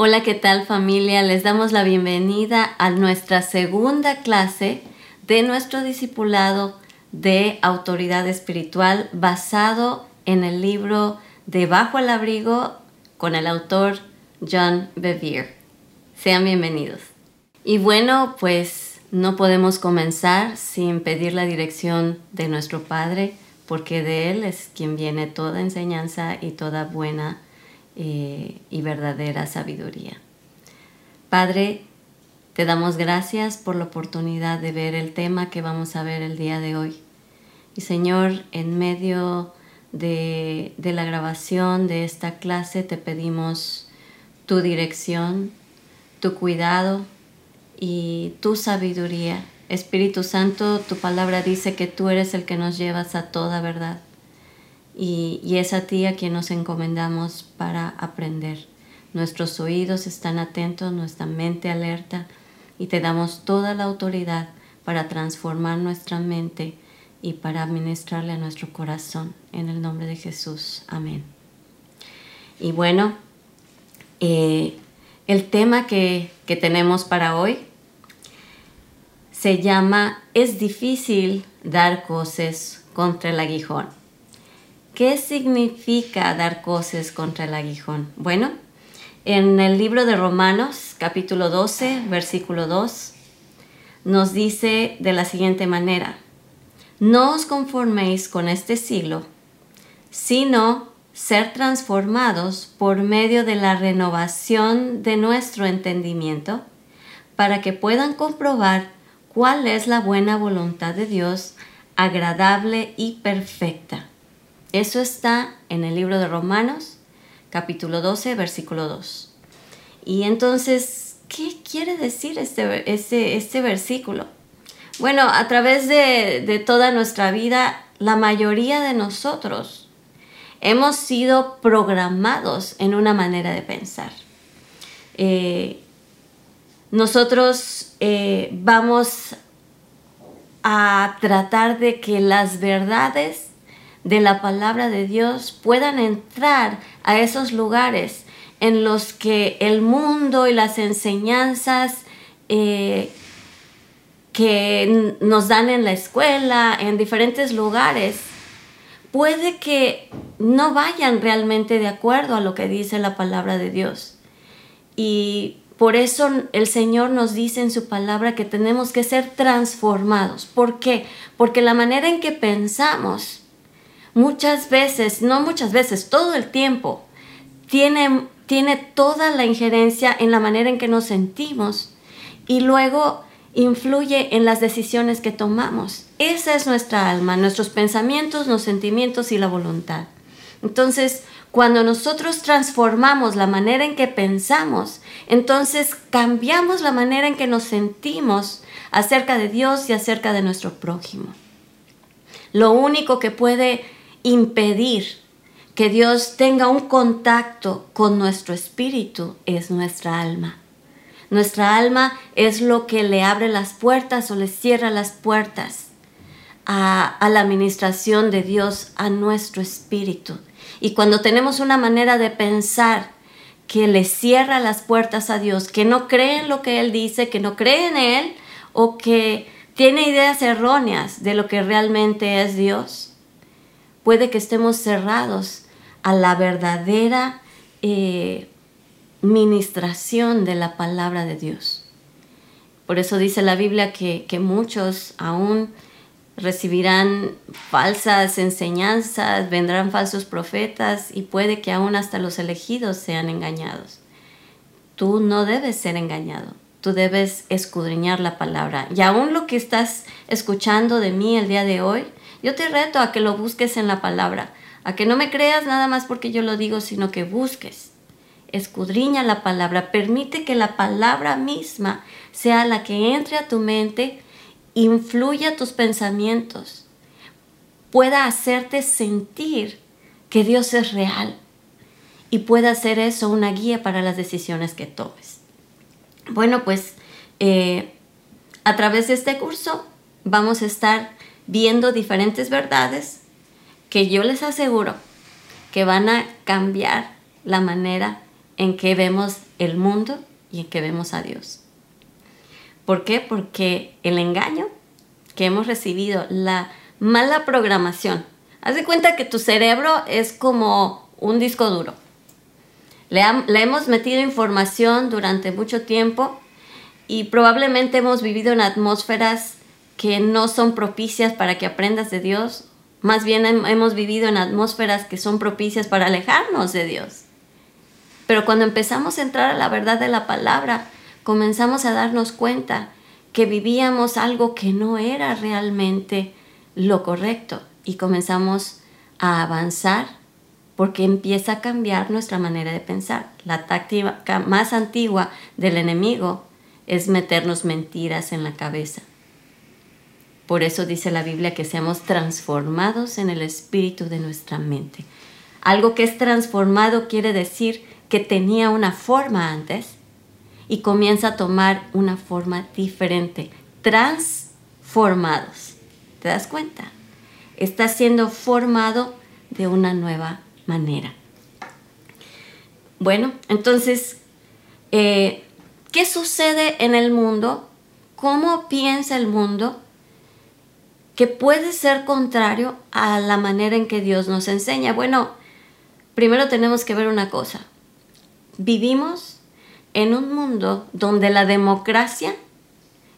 Hola, ¿qué tal familia? Les damos la bienvenida a nuestra segunda clase de nuestro discipulado de autoridad espiritual basado en el libro de Bajo el Abrigo con el autor John Bevere. Sean bienvenidos. Y bueno, pues no podemos comenzar sin pedir la dirección de nuestro Padre, porque de Él es quien viene toda enseñanza y toda buena eh, y verdadera sabiduría. Padre, te damos gracias por la oportunidad de ver el tema que vamos a ver el día de hoy. Y Señor, en medio de, de la grabación de esta clase te pedimos tu dirección, tu cuidado y tu sabiduría. Espíritu Santo, tu palabra dice que tú eres el que nos llevas a toda verdad y, es a ti a quien nos encomendamos para aprender. Nuestros oídos están atentos, nuestra mente alerta y te damos toda la autoridad para transformar nuestra mente y para administrarle a nuestro corazón. En el nombre de Jesús. Amén. Y bueno, eh, el tema que, que tenemos para hoy se llama Es difícil dar cosas contra el aguijón. ¿Qué significa dar cosas contra el aguijón? Bueno, en el libro de Romanos, capítulo 12, versículo 2, nos dice de la siguiente manera, no os conforméis con este siglo, sino ser transformados por medio de la renovación de nuestro entendimiento, para que puedan comprobar cuál es la buena voluntad de Dios, agradable y perfecta. Eso está en el libro de Romanos, capítulo 12, versículo 2. Y entonces, ¿qué quiere decir este, este, este versículo? Bueno, a través de, toda nuestra vida, la mayoría de nosotros hemos sido programados en una manera de pensar. Eh, nosotros eh, vamos a tratar de que las verdades de la palabra de Dios puedan entrar a esos lugares en los que el mundo y las enseñanzas eh, que nos dan en la escuela, en diferentes lugares, puede que no vayan realmente de acuerdo a lo que dice la palabra de Dios. Y por eso el Señor nos dice en su palabra que tenemos que ser transformados. ¿Por qué? Porque la manera en que pensamos muchas veces, no muchas veces, todo el tiempo, tiene, tiene toda la injerencia en la manera en que nos sentimos y luego influye en las decisiones que tomamos. Esa es nuestra alma, nuestros pensamientos, los sentimientos y la voluntad. Entonces, cuando nosotros transformamos la manera en que pensamos, entonces cambiamos la manera en que nos sentimos acerca de Dios y acerca de nuestro prójimo. Lo único que puede impedir que Dios tenga un contacto con nuestro espíritu es nuestra alma. Nuestra alma es lo que le abre las puertas o le cierra las puertas a, la administración de Dios a nuestro espíritu. Y cuando tenemos una manera de pensar que le cierra las puertas a Dios, que no cree en lo que Él dice, que no cree en Él o que tiene ideas erróneas de lo que realmente es Dios, puede que estemos cerrados a la verdadera eh, ministración de la palabra de Dios. Por eso dice la Biblia que, que muchos aún recibirán falsas enseñanzas, vendrán falsos profetas y puede que aún hasta los elegidos sean engañados. Tú no debes ser engañado, tú debes escudriñar la palabra. Y aún lo que estás escuchando de mí el día de hoy, yo te reto a que lo busques en la palabra, a que no me creas nada más porque yo lo digo, sino que busques. Escudriña la palabra, permite que la palabra misma sea la que entre a tu mente, influya tus pensamientos, pueda hacerte sentir que Dios es real y pueda hacer eso una guía para las decisiones que tomes. Bueno, pues eh, a través de este curso vamos a estar viendo diferentes verdades que yo les aseguro que van a cambiar la manera en que vemos el mundo y en que vemos a Dios. ¿Por qué? Porque el engaño que hemos recibido, la mala programación, haz de cuenta que tu cerebro es como un disco duro. Le, le hemos metido información durante mucho tiempo y probablemente hemos vivido en atmósferas que no son propicias para que aprendas de Dios, más bien hemos vivido en atmósferas que son propicias para alejarnos de Dios. Pero cuando empezamos a entrar a la verdad de la palabra, comenzamos a darnos cuenta que vivíamos algo que no era realmente lo correcto y comenzamos a avanzar porque empieza a cambiar nuestra manera de pensar. La táctica más antigua del enemigo es meternos mentiras en la cabeza. Por eso dice la Biblia que seamos transformados en el espíritu de nuestra mente. Algo que es transformado quiere decir que tenía una forma antes y comienza a tomar una forma diferente. Transformados. ¿Te das cuenta? Está siendo formado de una nueva manera. Bueno, entonces, eh, ¿qué sucede en el mundo? ¿Cómo piensa el mundo? Que puede ser contrario a la manera en que Dios nos enseña. Bueno, primero tenemos que ver una cosa. Vivimos en un mundo donde la democracia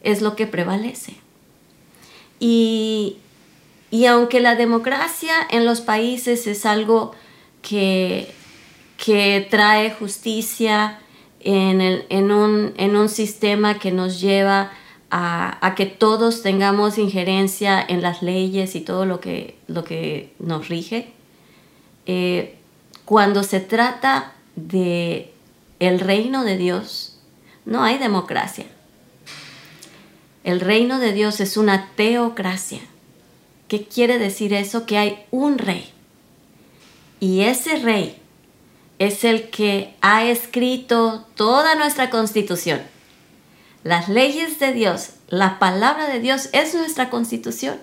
es lo que prevalece. Y, aunque la democracia en los países es algo que, que trae justicia en, en, un, en un sistema que nos lleva a, que todos tengamos injerencia en las leyes y todo lo que, lo que nos rige. Eh, cuando se trata de el reino de Dios, no hay democracia. El reino de Dios es una teocracia. ¿Qué quiere decir eso? Que hay un rey. Y ese rey es el que ha escrito toda nuestra constitución. Las leyes de Dios, la palabra de Dios es nuestra constitución.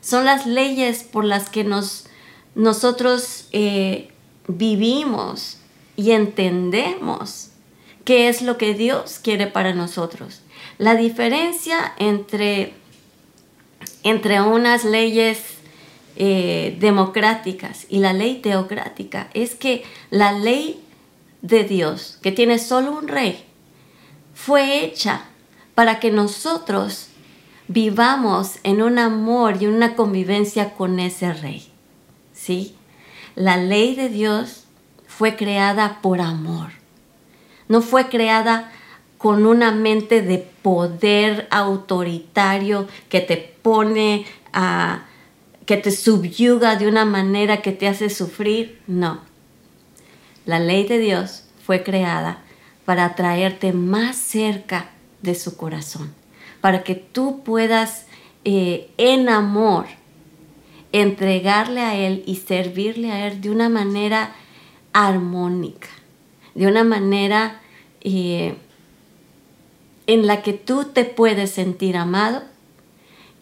Son las leyes por las que nos, nosotros eh, vivimos y entendemos qué es lo que Dios quiere para nosotros. La diferencia entre, entre unas leyes eh, democráticas y la ley teocrática es que la ley de Dios, que tiene solo un rey, fue hecha para que nosotros vivamos en un amor y una convivencia con ese rey. ¿Sí? La ley de Dios fue creada por amor. No fue creada con una mente de poder autoritario que te pone a que te subyuga de una manera que te hace sufrir. No. La ley de Dios fue creada para traerte más cerca de su corazón, para que tú puedas eh, en amor entregarle a Él y servirle a Él de una manera armónica, de una manera eh, en la que tú te puedes sentir amado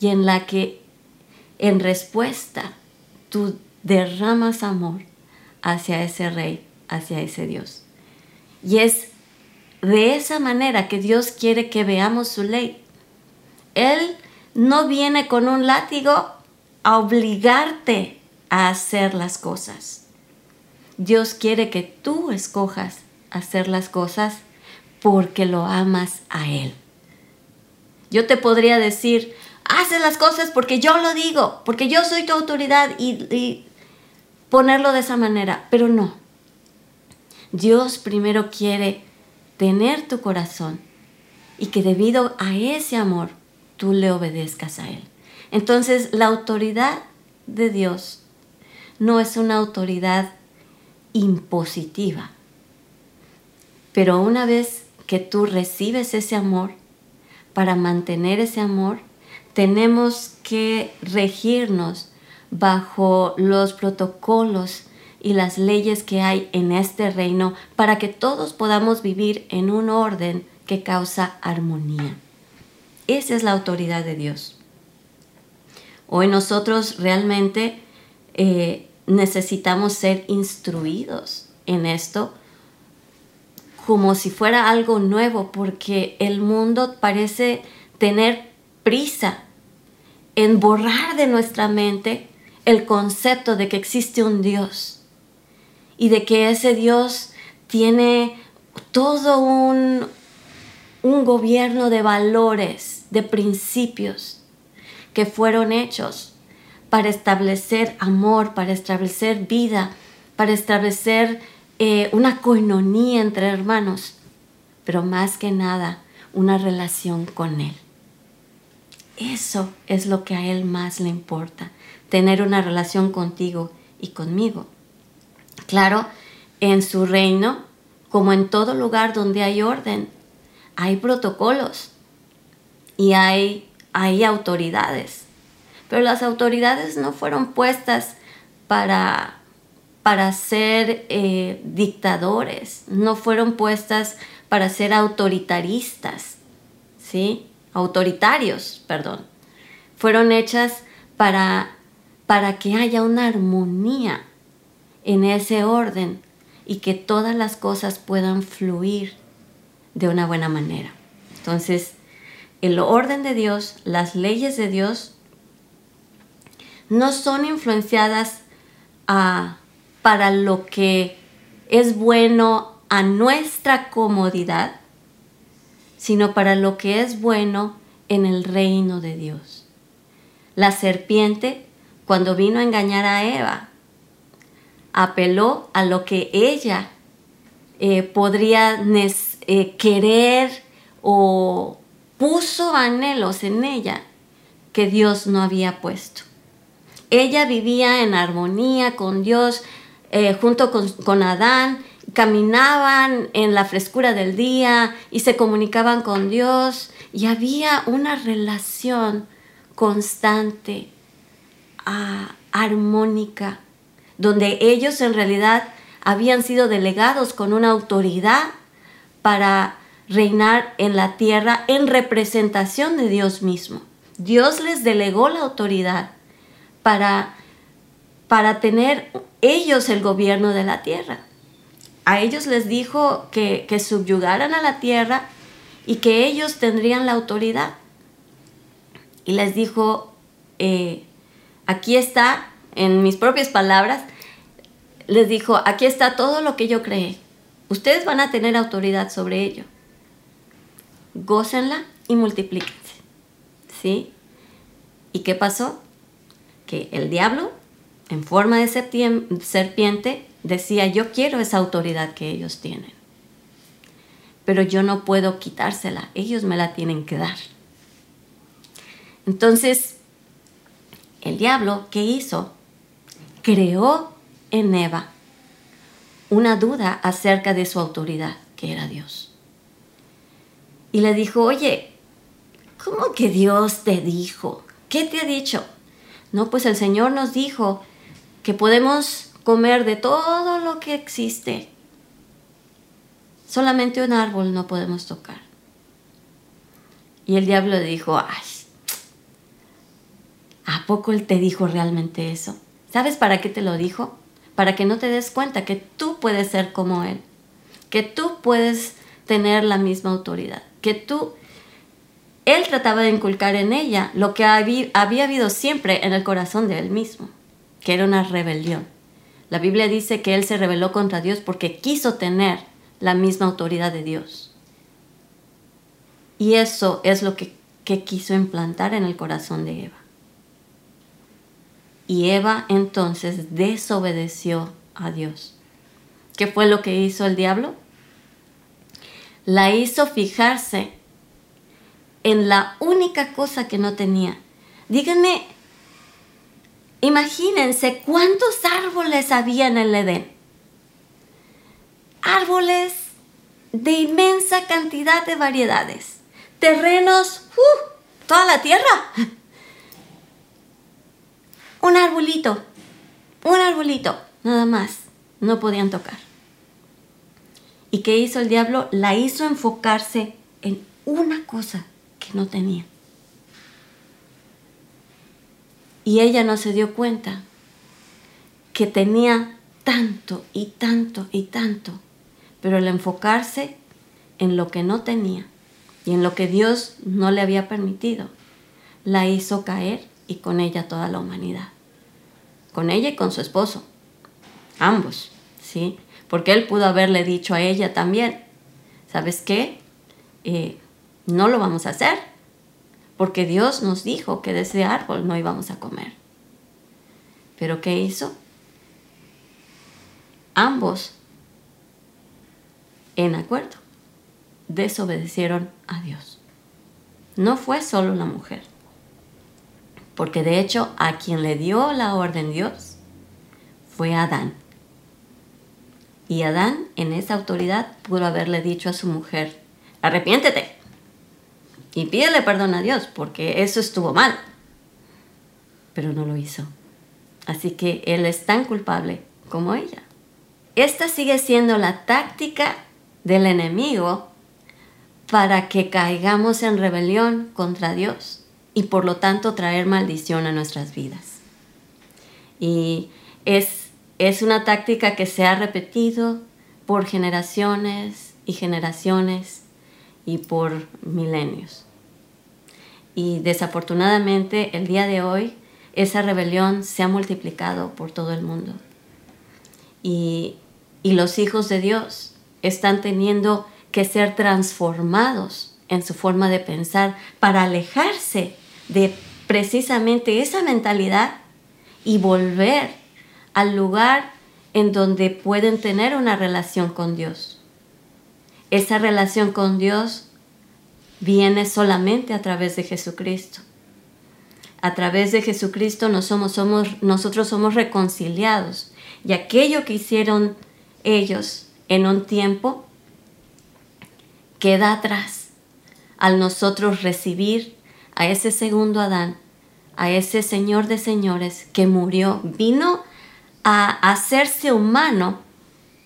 y en la que en respuesta tú derramas amor hacia ese rey, hacia ese Dios. Y es de esa manera que Dios quiere que veamos su ley. Él no viene con un látigo a obligarte a hacer las cosas. Dios quiere que tú escojas hacer las cosas porque lo amas a Él. Yo te podría decir, haces las cosas porque yo lo digo, porque yo soy tu autoridad y, y ponerlo de esa manera, pero no. Dios primero quiere tener tu corazón y que debido a ese amor tú le obedezcas a Él. Entonces la autoridad de Dios no es una autoridad impositiva, pero una vez que tú recibes ese amor, para mantener ese amor, tenemos que regirnos bajo los protocolos y las leyes que hay en este reino para que todos podamos vivir en un orden que causa armonía. Esa es la autoridad de Dios. Hoy nosotros realmente eh, necesitamos ser instruidos en esto como si fuera algo nuevo, porque el mundo parece tener prisa en borrar de nuestra mente el concepto de que existe un Dios y de que ese Dios tiene todo un, un gobierno de valores, de principios que fueron hechos para establecer amor, para establecer vida, para establecer eh, una coinonía entre hermanos, pero más que nada una relación con Él. Eso es lo que a Él más le importa, tener una relación contigo y conmigo. Claro, en su reino, como en todo lugar donde hay orden, hay protocolos y hay, hay autoridades. Pero las autoridades no fueron puestas para, para ser eh, dictadores, no fueron puestas para ser autoritaristas, ¿sí? Autoritarios, perdón. Fueron hechas para, para que haya una armonía en ese orden y que todas las cosas puedan fluir de una buena manera. Entonces, el orden de Dios, las leyes de Dios, no son influenciadas a, para lo que es bueno a nuestra comodidad, sino para lo que es bueno en el reino de Dios. La serpiente, cuando vino a engañar a Eva, apeló a lo que ella eh, podría eh, querer o puso anhelos en ella que Dios no había puesto. Ella vivía en armonía con Dios eh, junto con, con Adán, caminaban en la frescura del día y se comunicaban con Dios y había una relación constante, ah, armónica, donde ellos en realidad habían sido delegados con una autoridad para reinar en la tierra en representación de Dios mismo. Dios les delegó la autoridad para, para tener ellos el gobierno de la tierra. A ellos les dijo que, subyugaran a la tierra y que ellos tendrían la autoridad. Y les dijo, eh, aquí está en mis propias palabras, les dijo, aquí está todo lo que yo creé. Ustedes van a tener autoridad sobre ello. Gócenla y multiplíquense. ¿Sí? ¿Y qué pasó? Que el diablo, en forma de serpiente, decía, yo quiero esa autoridad que ellos tienen. Pero yo no puedo quitársela, ellos me la tienen que dar. Entonces, el diablo, ¿qué hizo? Creó en Eva una duda acerca de su autoridad, que era Dios. Y le dijo, oye, ¿cómo que Dios te dijo? ¿Qué te ha dicho? No, pues el Señor nos dijo que podemos comer de todo lo que existe. Solamente un árbol no podemos tocar. Y el diablo le dijo, ay, ¿a poco él te dijo realmente eso? ¿Sabes para qué te lo dijo? Para que no te des cuenta que tú puedes ser como Él, que tú puedes tener la misma autoridad, que tú... Él trataba de inculcar en ella lo que había, habido siempre en el corazón de Él mismo, que era una rebelión. La Biblia dice que Él se rebeló contra Dios porque quiso tener la misma autoridad de Dios. Y eso es lo que, que quiso implantar en el corazón de Eva. Y Eva entonces desobedeció a Dios. ¿Qué fue lo que hizo el diablo? La hizo fijarse en la única cosa que no tenía. Díganme, imagínense cuántos árboles había en el Edén. Árboles de inmensa cantidad de variedades. Terrenos, ¡uh! toda la tierra un arbolito, un arbolito, nada más, no podían tocar. ¿Y qué hizo el diablo? La hizo enfocarse en una cosa que no tenía. Y ella no se dio cuenta que tenía tanto y tanto y tanto, pero el enfocarse en lo que no tenía y en lo que Dios no le había permitido, la hizo caer y con ella toda la humanidad. Con ella y con su esposo. Ambos, ¿sí? Porque él pudo haberle dicho a ella también, ¿sabes qué? Eh, no lo vamos a hacer, porque Dios nos dijo que de ese árbol no íbamos a comer. Pero ¿qué hizo? Ambos, en acuerdo, desobedecieron a Dios. No fue solo la mujer, porque de hecho a quien le dio la orden Dios fue Adán. Y Adán en esa autoridad pudo haberle dicho a su mujer, arrepiéntete y pídele perdón a Dios, porque eso estuvo mal. Pero no lo hizo. Así que él es tan culpable como ella. Esta sigue siendo la táctica del enemigo para que caigamos en rebelión contra Dios y por lo tanto traer maldición a nuestras vidas. Y es, es una táctica que se ha repetido por generaciones y generaciones y por milenios. Y desafortunadamente el día de hoy esa rebelión se ha multiplicado por todo el mundo. Y, y los hijos de Dios están teniendo que ser transformados en su forma de pensar para alejarse de precisamente esa mentalidad y volver al lugar en donde pueden tener una relación con Dios. Esa relación con Dios viene solamente a través de Jesucristo. A través de Jesucristo nosotros somos reconciliados y aquello que hicieron ellos en un tiempo queda atrás al nosotros recibir a ese segundo Adán, a ese Señor de señores que murió, vino a hacerse humano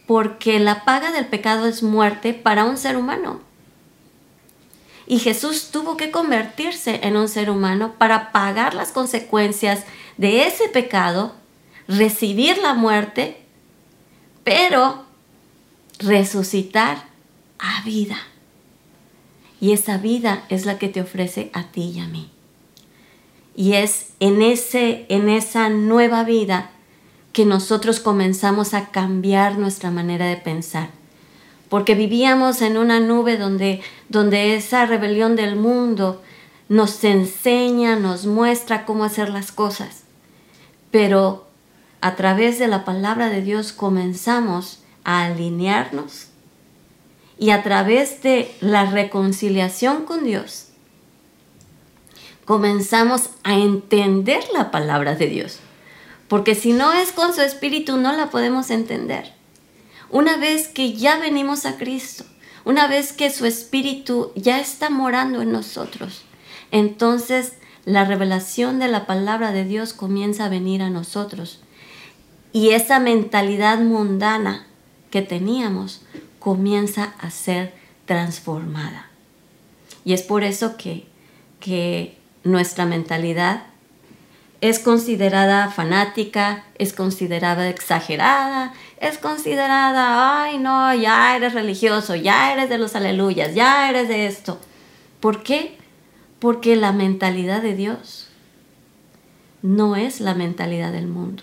porque la paga del pecado es muerte para un ser humano. Y Jesús tuvo que convertirse en un ser humano para pagar las consecuencias de ese pecado, recibir la muerte, pero resucitar a vida. Y esa vida es la que te ofrece a ti y a mí. Y es en, ese, en esa nueva vida que nosotros comenzamos a cambiar nuestra manera de pensar porque vivíamos en una nube donde, donde esa rebelión del mundo nos enseña, nos muestra cómo hacer las cosas. Pero a través de la palabra de Dios comenzamos a alinearnos y a través de la reconciliación con Dios comenzamos a entender la palabra de Dios. Porque si no es con su espíritu no la podemos entender. Una vez que ya venimos a Cristo, una vez que su Espíritu ya está morando en nosotros, entonces la revelación de la palabra de Dios comienza a venir a nosotros. Y esa mentalidad mundana que teníamos comienza a ser transformada. Y es por eso que, que nuestra mentalidad es considerada fanática, es considerada exagerada, es considerada, ay no, ya eres religioso, ya eres de los aleluyas, ya eres de esto. ¿Por qué? Porque la mentalidad de Dios no es la mentalidad del mundo.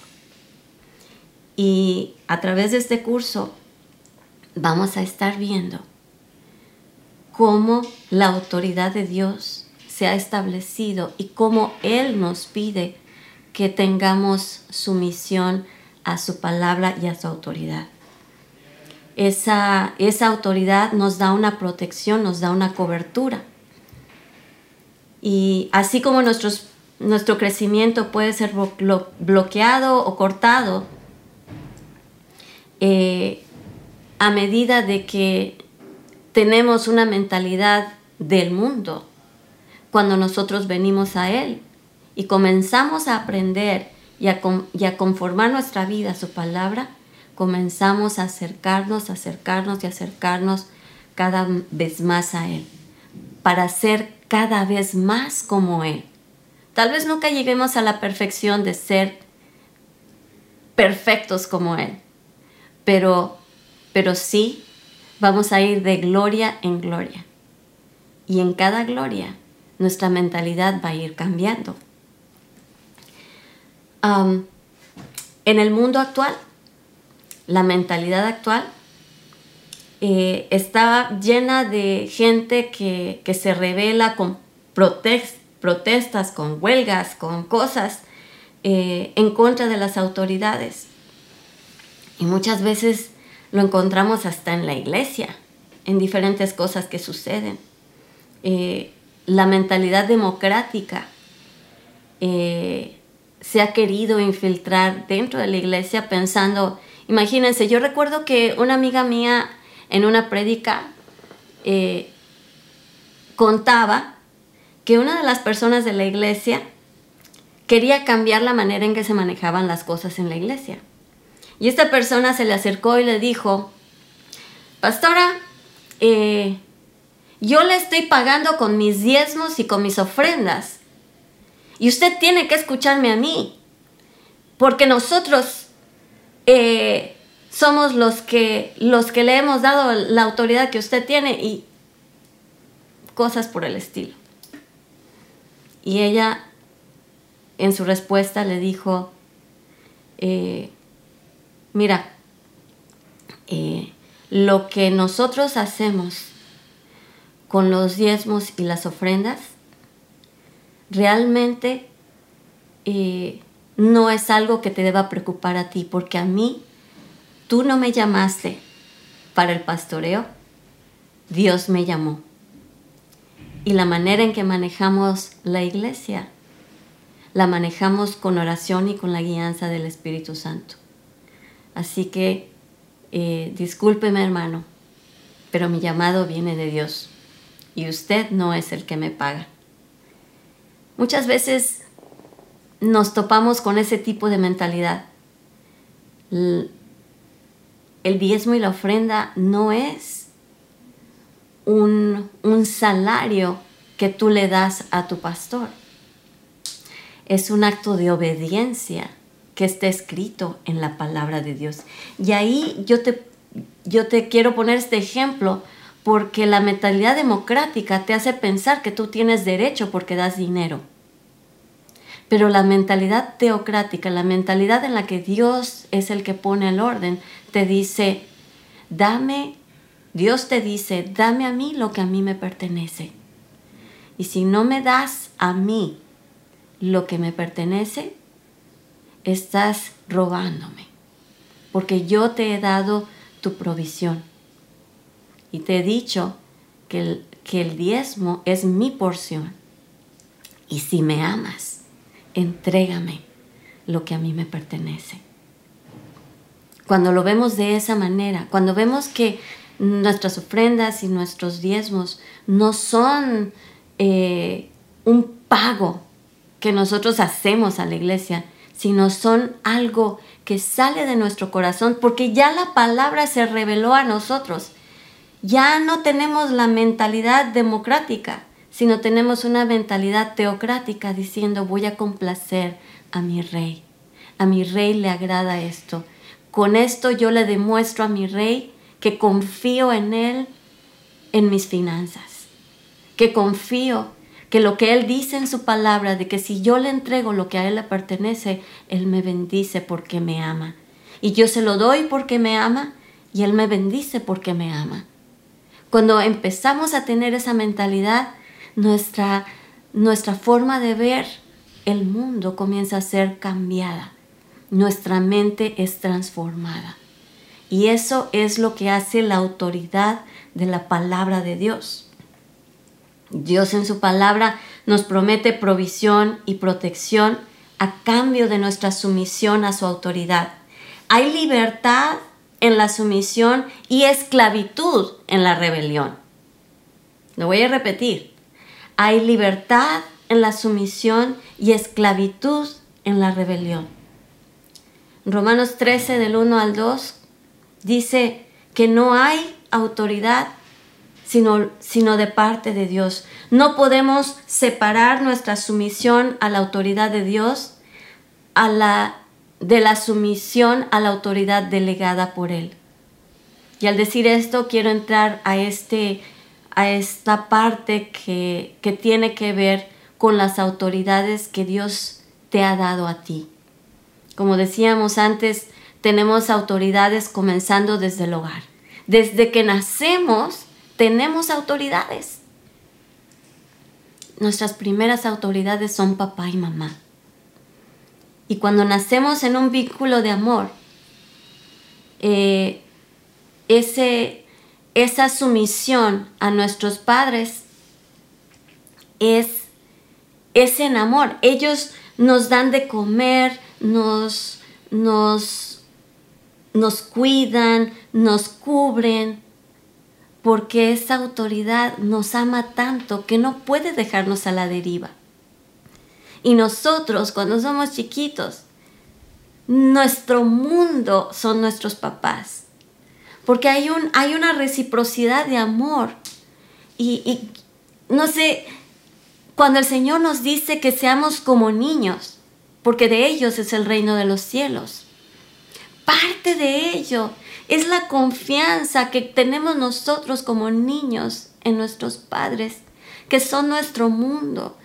Y a través de este curso vamos a estar viendo cómo la autoridad de Dios se ha establecido y cómo Él nos pide que tengamos sumisión a su palabra y a su autoridad. Esa, esa autoridad nos da una protección, nos da una cobertura. Y así como nuestro crecimiento puede ser bloqueado o cortado, eh, a medida de que tenemos una mentalidad del mundo, cuando nosotros venimos a Él y comenzamos a aprender y a, conformar nuestra vida a su palabra, comenzamos a acercarnos, acercarnos y acercarnos cada vez más a Él, para ser cada vez más como Él. Tal vez nunca lleguemos a la perfección de ser perfectos como Él, pero, pero sí vamos a ir de gloria en gloria. Y en cada gloria nuestra mentalidad va a ir cambiando. en el mundo actual, la mentalidad actual eh, está llena de gente que, se revela con protestas, con huelgas, con cosas eh, en contra de las autoridades. Y muchas veces lo encontramos hasta en la iglesia, en diferentes cosas que suceden. Eh, la mentalidad democrática se ha querido infiltrar dentro de la iglesia pensando, imagínense, yo recuerdo que una amiga mía en una prédica eh, contaba que una de las personas de la iglesia quería cambiar la manera en que se manejaban las cosas en la iglesia. Y esta persona se le acercó y le dijo, pastora, eh, yo le estoy pagando con mis diezmos y con mis ofrendas. Y usted tiene que escucharme a mí. Porque nosotros eh, somos los que, los que le hemos dado la autoridad que usted tiene y cosas por el estilo. Y ella en su respuesta le dijo, eh, mira, eh, lo que nosotros hacemos con los diezmos y las ofrendas realmente eh, no es algo que te deba preocupar a ti, porque a mí tú no me llamaste para el pastoreo, Dios me llamó. Y la manera en que manejamos la iglesia, la manejamos con oración y con la guianza del Espíritu Santo. Así que eh, discúlpeme hermano, pero mi llamado viene de Dios y usted no es el que me paga. Muchas veces nos topamos con ese tipo de mentalidad el diezmo y la ofrenda no es un, salario que tú le das a tu pastor. Es un acto de obediencia que está escrito en la palabra de Dios. Y ahí yo te, yo te quiero poner este ejemplo porque la mentalidad democrática te hace pensar que tú tienes derecho porque das dinero. Pero la mentalidad teocrática, la mentalidad en la que Dios es el que pone el orden, te dice, dame, Dios te dice, dame a mí lo que a mí me pertenece. Y si no me das a mí lo que me pertenece, estás robándome. Porque yo te he dado tu provisión. Y te he dicho que el, que el diezmo es mi porción. Y si me amas, entrégame lo que a mí me pertenece. Cuando lo vemos de esa manera, cuando vemos que nuestras ofrendas y nuestros diezmos no son eh, un pago que nosotros hacemos a la iglesia, sino son algo que sale de nuestro corazón, porque ya la palabra se reveló a nosotros. Ya no tenemos la mentalidad democrática, sino tenemos una mentalidad teocrática diciendo voy a complacer a mi rey. A mi rey le agrada esto. Con esto yo le demuestro a mi rey que confío en él en mis finanzas, que confío que lo que él dice en su palabra, de que si yo le entrego lo que a él le pertenece, él me bendice porque me ama. Y yo se lo doy porque me ama y él me bendice porque me ama. Cuando empezamos a tener esa mentalidad, nuestra, nuestra forma de ver el mundo comienza a ser cambiada. Nuestra mente es transformada. Y eso es lo que hace la autoridad de la palabra de Dios. Dios en su palabra nos promete provisión y protección a cambio de nuestra sumisión a su autoridad. Hay libertad en la sumisión y esclavitud en la rebelión. Lo voy a repetir. Hay libertad en la sumisión y esclavitud en la rebelión. Romanos 13 del 1 al 2 dice que no hay autoridad sino, sino de parte de Dios. No podemos separar nuestra sumisión a la autoridad de Dios a la, de la sumisión a la autoridad delegada por Él. Y al decir esto, quiero entrar a, este, a esta parte que, que tiene que ver con las autoridades que Dios te ha dado a ti. Como decíamos antes, tenemos autoridades comenzando desde el hogar. Desde que nacemos, tenemos autoridades. Nuestras primeras autoridades son papá y mamá. Y cuando nacemos en un vínculo de amor, eh, ese, esa sumisión a nuestros padres es, es en amor. Ellos nos dan de comer, nos, nos, nos cuidan, nos cubren, porque esa autoridad nos ama tanto que no puede dejarnos a la deriva. Y nosotros, cuando somos chiquitos, nuestro mundo son nuestros papás. Porque hay, un, hay una reciprocidad de amor. Y, y no sé, cuando el Señor nos dice que seamos como niños, porque de ellos es el reino de los cielos. Parte de ello es la confianza que tenemos nosotros como niños en nuestros padres, que son nuestro mundo.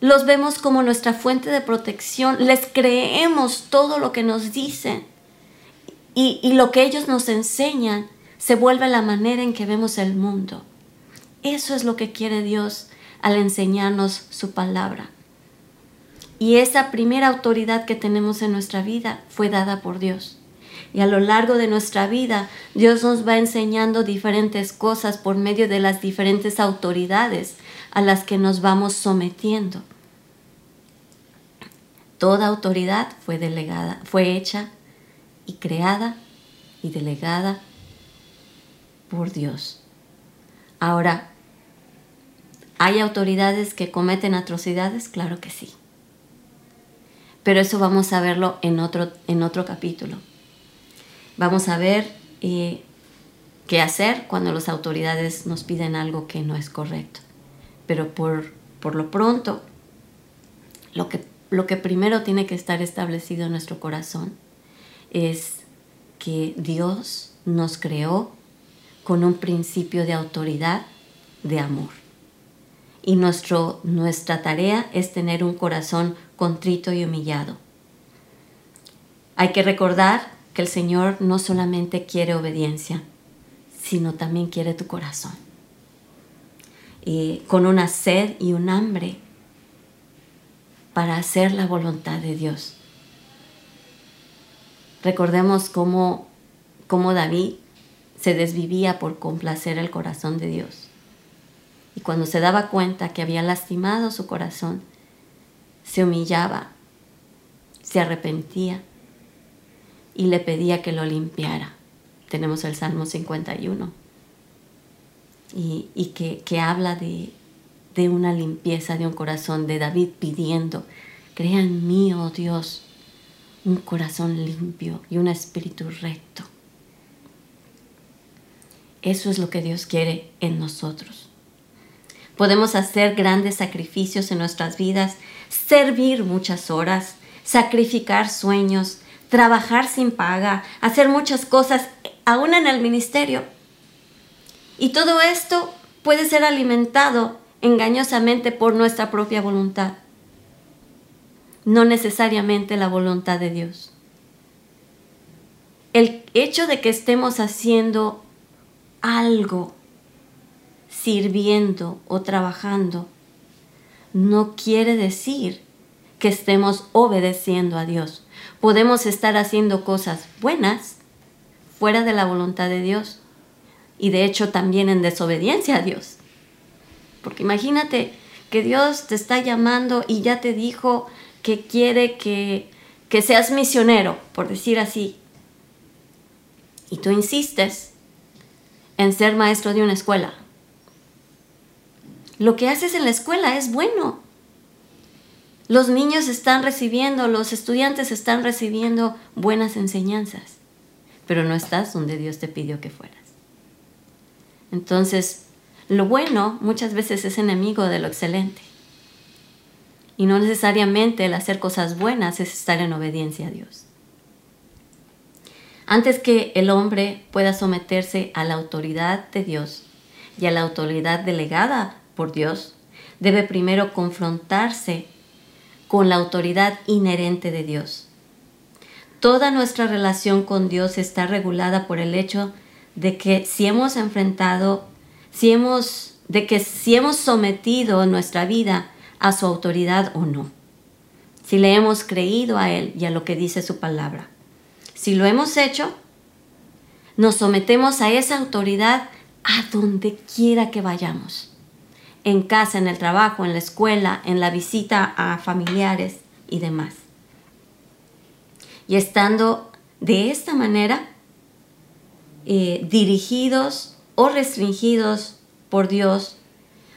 Los vemos como nuestra fuente de protección, les creemos todo lo que nos dicen y, lo que ellos nos enseñan se vuelve la manera en que vemos el mundo. Eso es lo que quiere Dios al enseñarnos su palabra. Y esa primera autoridad que tenemos en nuestra vida fue dada por Dios. Y a lo largo de nuestra vida, Dios nos va enseñando diferentes cosas por medio de las diferentes autoridades a las que nos vamos sometiendo. Toda autoridad fue delegada, fue hecha y creada y delegada por Dios. Ahora, ¿hay autoridades que cometen atrocidades? Claro que sí. Pero eso vamos a verlo en otro, en otro capítulo. Vamos a ver eh, qué hacer cuando las autoridades nos piden algo que no es correcto. Pero por, por lo pronto, lo que, lo que primero tiene que estar establecido en nuestro corazón es que Dios nos creó con un principio de autoridad, de amor. Y nuestro, nuestra tarea es tener un corazón contrito y humillado. Hay que recordar que el Señor no solamente quiere obediencia, sino también quiere tu corazón. Y con una sed y un hambre para hacer la voluntad de Dios. Recordemos cómo, cómo David se desvivía por complacer el corazón de Dios. Y cuando se daba cuenta que había lastimado su corazón, se humillaba, se arrepentía y le pedía que lo limpiara. Tenemos el Salmo 51 y, y que, que, habla de, de una limpieza de un corazón, de David pidiendo, crea en mí, oh Dios, un corazón limpio y un espíritu recto. Eso es lo que Dios quiere en nosotros. Podemos hacer grandes sacrificios en nuestras vidas, servir muchas horas, sacrificar sueños, trabajar sin paga, hacer muchas cosas, aún en el ministerio. Y todo esto puede ser alimentado engañosamente por nuestra propia voluntad, no necesariamente la voluntad de Dios. El hecho de que estemos haciendo algo, sirviendo o trabajando, no quiere decir que estemos obedeciendo a Dios podemos estar haciendo cosas buenas fuera de la voluntad de Dios y de hecho también en desobediencia a Dios. Porque imagínate que Dios te está llamando y ya te dijo que quiere que, que seas misionero, por decir así. Y tú insistes en ser maestro de una escuela. Lo que haces en la escuela es bueno, los niños están recibiendo, los estudiantes están recibiendo buenas enseñanzas, pero no estás donde Dios te pidió que fueras. Entonces, lo bueno muchas veces es enemigo de lo excelente. Y no necesariamente el hacer cosas buenas es estar en obediencia a Dios. Antes que el hombre pueda someterse a la autoridad de Dios y a la autoridad delegada por Dios, debe primero confrontarse con la autoridad inherente de Dios. Toda nuestra relación con Dios está regulada por el hecho de que si hemos enfrentado, si hemos, de que si hemos sometido nuestra vida a su autoridad o no. Si le hemos creído a Él y a lo que dice su palabra. Si lo hemos hecho, nos sometemos a esa autoridad a donde quiera que vayamos. En casa, en el trabajo, en la escuela, en la visita a familiares y demás. Y estando de esta manera, eh, dirigidos o restringidos por Dios,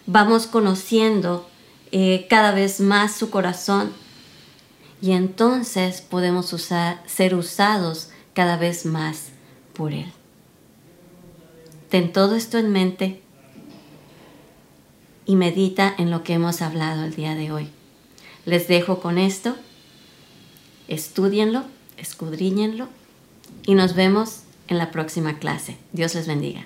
vamos conociendo eh, cada vez más su corazón y entonces podemos ser usados cada vez más por Él. Ten todo esto en mente y medita en lo que hemos hablado el día de hoy. Les dejo con esto, estudienlo, escudriñenlo y nos vemos en la próxima clase. Dios les bendiga.